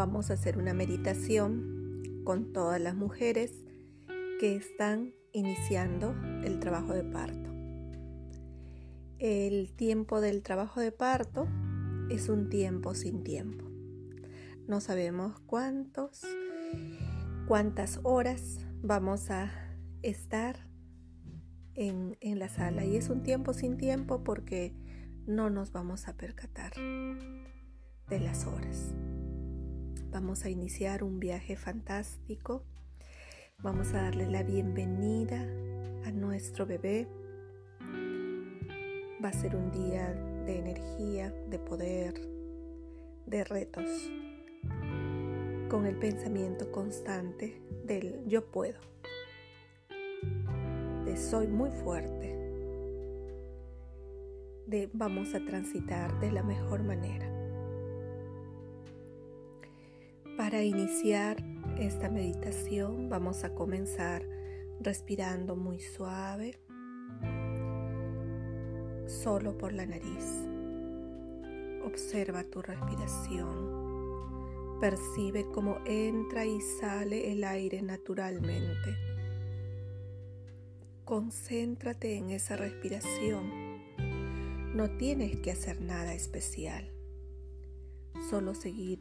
vamos a hacer una meditación con todas las mujeres que están iniciando el trabajo de parto. El tiempo del trabajo de parto es un tiempo sin tiempo. No sabemos cuántos, cuántas horas vamos a estar en, en la sala y es un tiempo sin tiempo porque no nos vamos a percatar de las horas. Vamos a iniciar un viaje fantástico. Vamos a darle la bienvenida a nuestro bebé. Va a ser un día de energía, de poder, de retos, con el pensamiento constante del yo puedo, de soy muy fuerte, de vamos a transitar de la mejor manera. Para iniciar esta meditación vamos a comenzar respirando muy suave, solo por la nariz. Observa tu respiración. Percibe cómo entra y sale el aire naturalmente. Concéntrate en esa respiración. No tienes que hacer nada especial. Solo seguir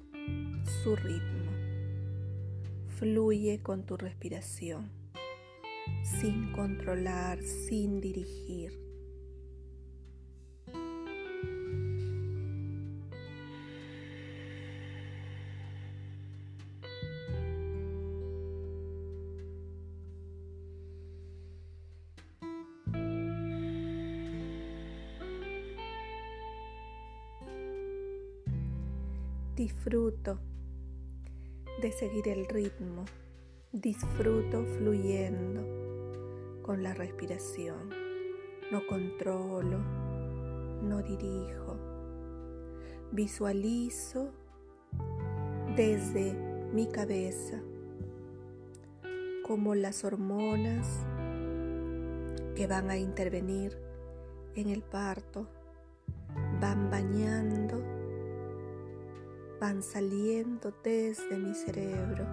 su ritmo. Fluye con tu respiración, sin controlar, sin dirigir. Seguir el ritmo. Disfruto fluyendo con la respiración. No controlo, no dirijo. Visualizo desde mi cabeza como las hormonas que van a intervenir en el parto van bañando van saliendo desde mi cerebro,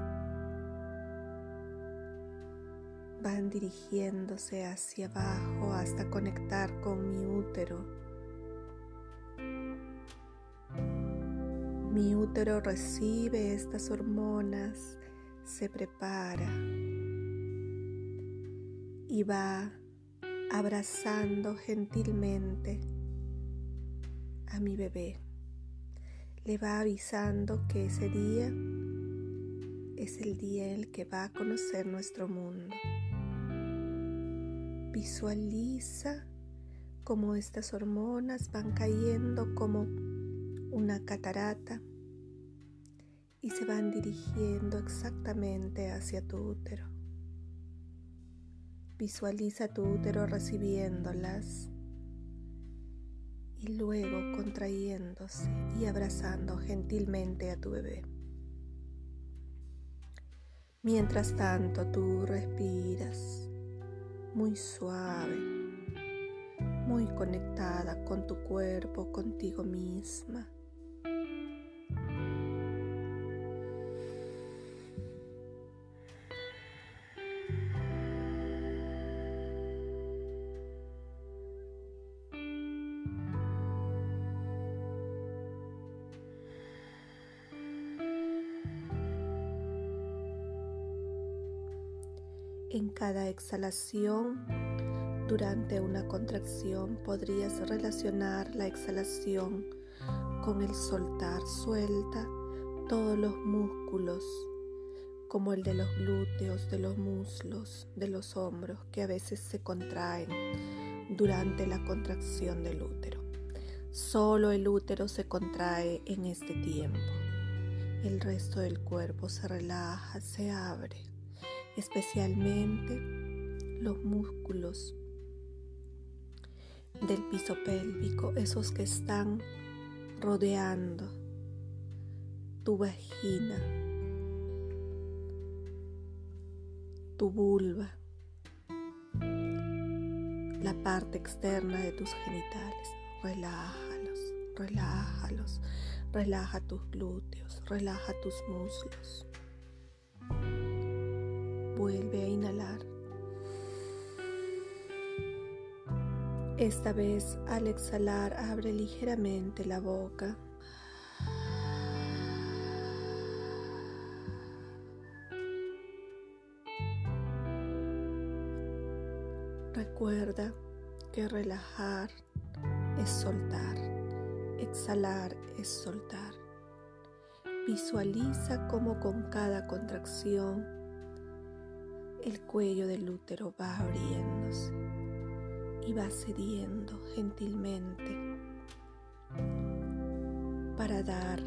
van dirigiéndose hacia abajo hasta conectar con mi útero. Mi útero recibe estas hormonas, se prepara y va abrazando gentilmente a mi bebé le va avisando que ese día es el día en el que va a conocer nuestro mundo. Visualiza cómo estas hormonas van cayendo como una catarata y se van dirigiendo exactamente hacia tu útero. Visualiza tu útero recibiéndolas y luego contrayéndose y abrazando gentilmente a tu bebé. Mientras tanto tú respiras muy suave, muy conectada con tu cuerpo, contigo misma. En cada exhalación, durante una contracción, podrías relacionar la exhalación con el soltar. Suelta todos los músculos, como el de los glúteos, de los muslos, de los hombros, que a veces se contraen durante la contracción del útero. Solo el útero se contrae en este tiempo. El resto del cuerpo se relaja, se abre especialmente los músculos del piso pélvico, esos que están rodeando tu vagina, tu vulva, la parte externa de tus genitales. Relájalos, relájalos, Relaja tus glúteos, relaja tus muslos. Vuelve a inhalar. Esta vez al exhalar abre ligeramente la boca. Recuerda que relajar es soltar, exhalar es soltar. Visualiza cómo con cada contracción el cuello del útero va abriéndose y va cediendo gentilmente para dar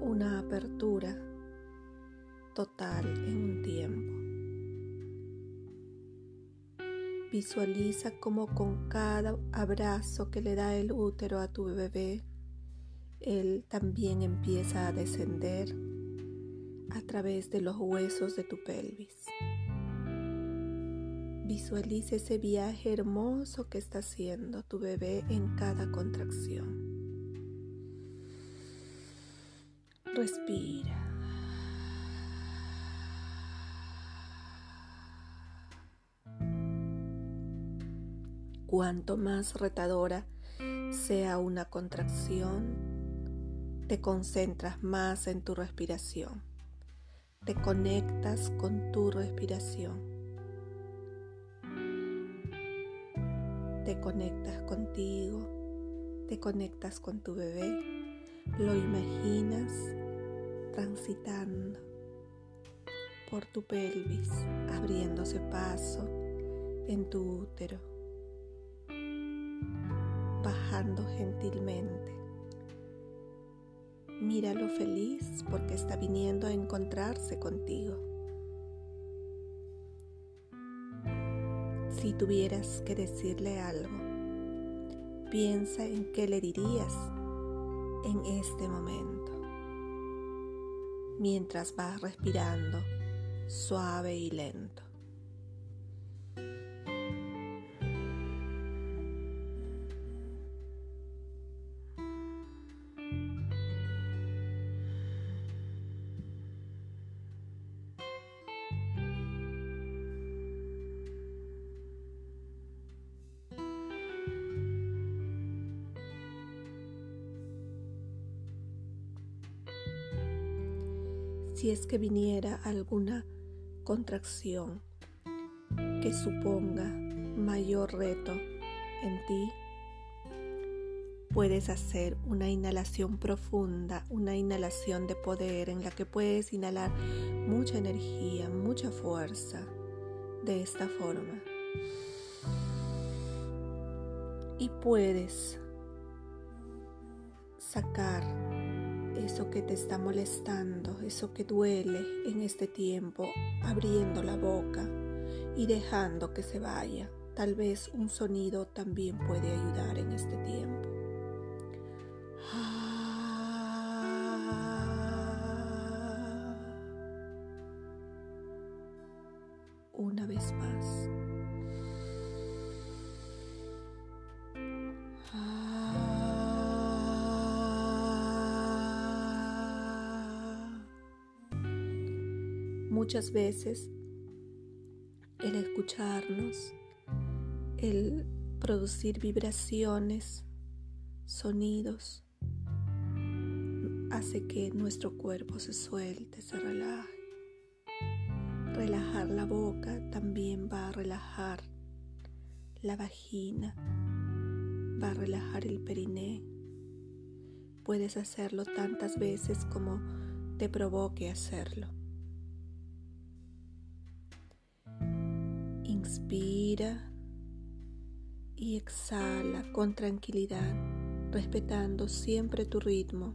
una apertura total en un tiempo. Visualiza como con cada abrazo que le da el útero a tu bebé, él también empieza a descender a través de los huesos de tu pelvis. Visualiza ese viaje hermoso que está haciendo tu bebé en cada contracción. Respira. Cuanto más retadora sea una contracción, te concentras más en tu respiración. Te conectas con tu respiración. Te conectas contigo, te conectas con tu bebé, lo imaginas transitando por tu pelvis, abriéndose paso en tu útero bajando gentilmente. Míralo feliz porque está viniendo a encontrarse contigo. Si tuvieras que decirle algo, piensa en qué le dirías en este momento, mientras vas respirando suave y lento. Si es que viniera alguna contracción que suponga mayor reto en ti, puedes hacer una inhalación profunda, una inhalación de poder en la que puedes inhalar mucha energía, mucha fuerza de esta forma. Y puedes sacar eso que te está molestando, eso que duele en este tiempo, abriendo la boca y dejando que se vaya. Tal vez un sonido también puede ayudar en este tiempo. Muchas veces el escucharnos, el producir vibraciones, sonidos, hace que nuestro cuerpo se suelte, se relaje. Relajar la boca también va a relajar la vagina, va a relajar el periné. Puedes hacerlo tantas veces como te provoque hacerlo. Inspira y exhala con tranquilidad, respetando siempre tu ritmo.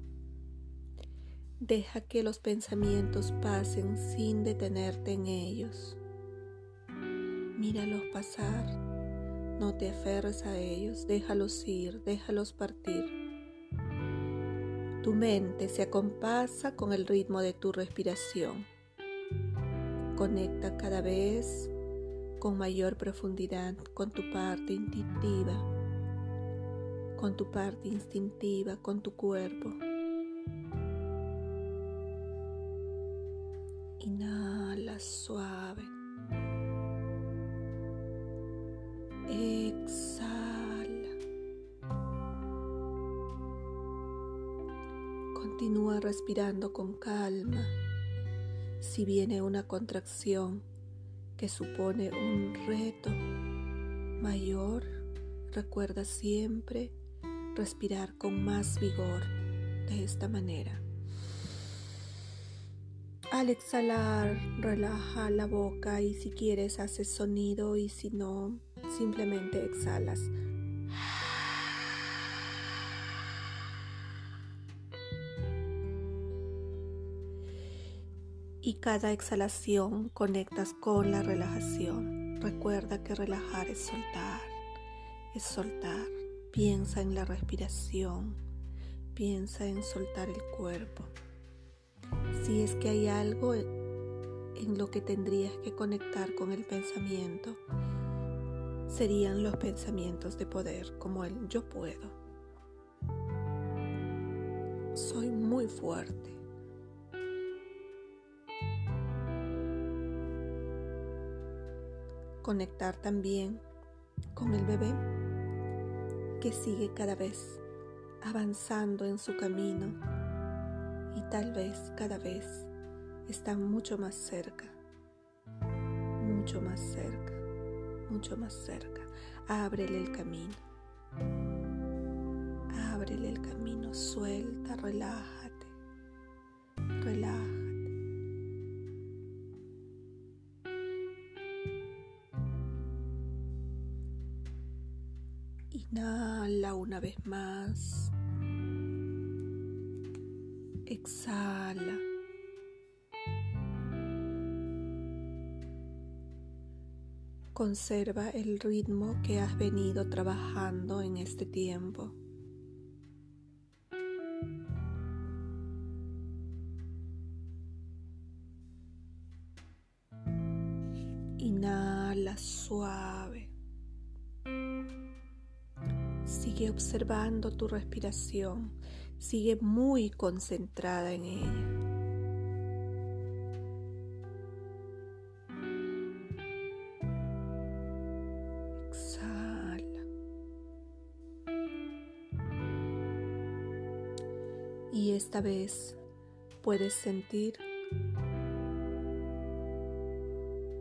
Deja que los pensamientos pasen sin detenerte en ellos. Míralos pasar, no te aferres a ellos, déjalos ir, déjalos partir. Tu mente se acompasa con el ritmo de tu respiración. Conecta cada vez con mayor profundidad con tu parte instintiva, con tu parte instintiva, con tu cuerpo. Inhala suave. Exhala. Continúa respirando con calma. Si viene una contracción, que supone un reto mayor, recuerda siempre respirar con más vigor de esta manera. Al exhalar, relaja la boca y si quieres haces sonido y si no, simplemente exhalas. Y cada exhalación conectas con la relajación. Recuerda que relajar es soltar, es soltar. Piensa en la respiración, piensa en soltar el cuerpo. Si es que hay algo en lo que tendrías que conectar con el pensamiento, serían los pensamientos de poder como el yo puedo. Soy muy fuerte. Conectar también con el bebé que sigue cada vez avanzando en su camino y tal vez cada vez está mucho más cerca, mucho más cerca, mucho más cerca. Ábrele el camino, ábrele el camino, suelta, relájate, Exhala. Conserva el ritmo que has venido trabajando en este tiempo. Inhala suave. Sigue observando tu respiración sigue muy concentrada en ella. Exhala. Y esta vez puedes sentir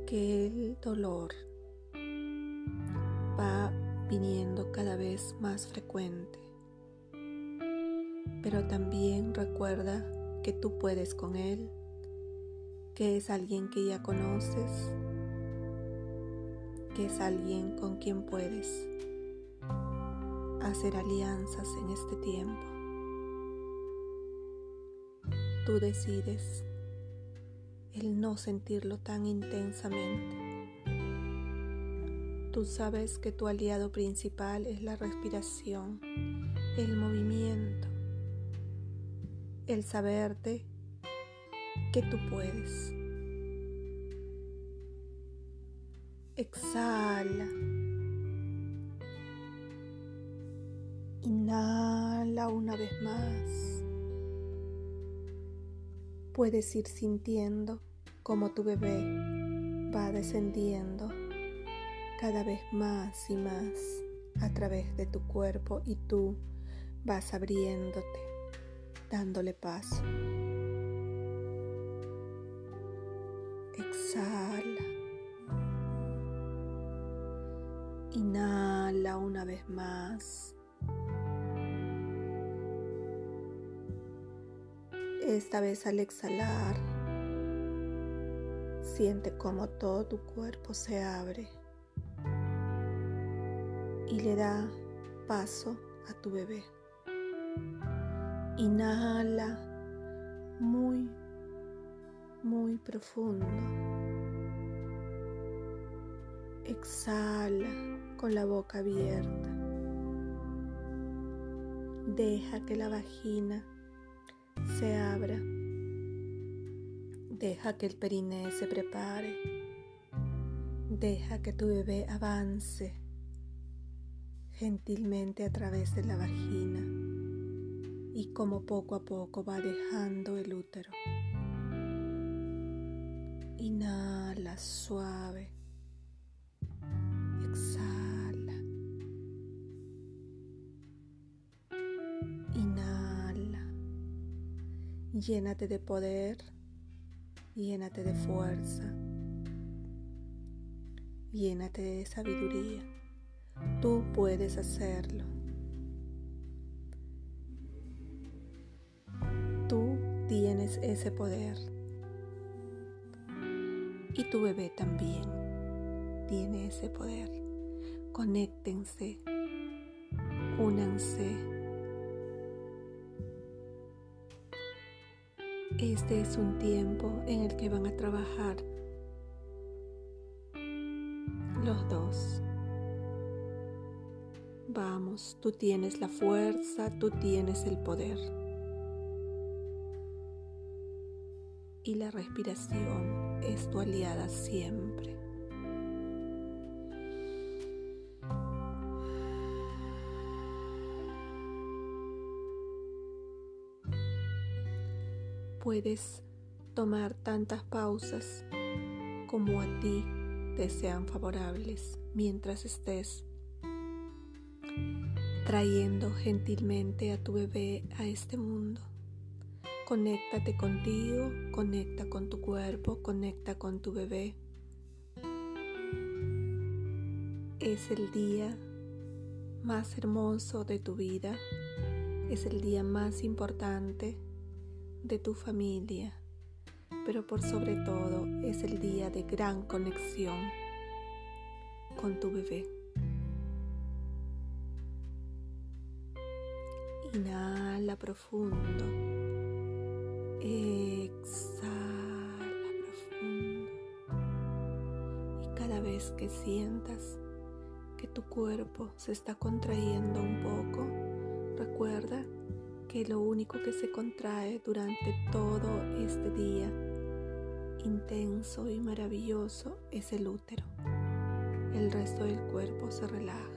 que el dolor va viniendo cada vez más frecuente pero también recuerda que tú puedes con Él, que es alguien que ya conoces, que es alguien con quien puedes hacer alianzas en este tiempo. Tú decides el no sentirlo tan intensamente. Tú sabes que tu aliado principal es la respiración, el movimiento, el saberte que tú puedes. Exhala. Inhala una vez más. Puedes ir sintiendo como tu bebé va descendiendo cada vez más y más a través de tu cuerpo y tú vas abriéndote dándole paso. Exhala. Inhala una vez más. Esta vez al exhalar, siente como todo tu cuerpo se abre y le da paso a tu bebé. Inhala muy, muy profundo. Exhala con la boca abierta. Deja que la vagina se abra. Deja que el periné se prepare. Deja que tu bebé avance gentilmente a través de la vagina y como poco a poco va dejando el útero. Inhala suave. Exhala. Inhala. Llénate de poder. Llénate de fuerza. Llénate de sabiduría. Tú puedes hacerlo. Ese poder. Y tu bebé también tiene ese poder. Conéctense, únanse. Este es un tiempo en el que van a trabajar los dos. Vamos, tú tienes la fuerza, tú tienes el poder. Y la respiración es tu aliada siempre. Puedes tomar tantas pausas como a ti te sean favorables mientras estés trayendo gentilmente a tu bebé a este mundo. Conéctate contigo, conecta con tu cuerpo, conecta con tu bebé. Es el día más hermoso de tu vida, es el día más importante de tu familia pero por sobre todo es el día de gran conexión con tu bebé. Inhala profundo. Exhala profundo. Y cada vez que sientas que tu cuerpo se está contrayendo un poco, recuerda que lo único que se contrae durante todo este día intenso y maravilloso es el útero. El resto del cuerpo se relaja.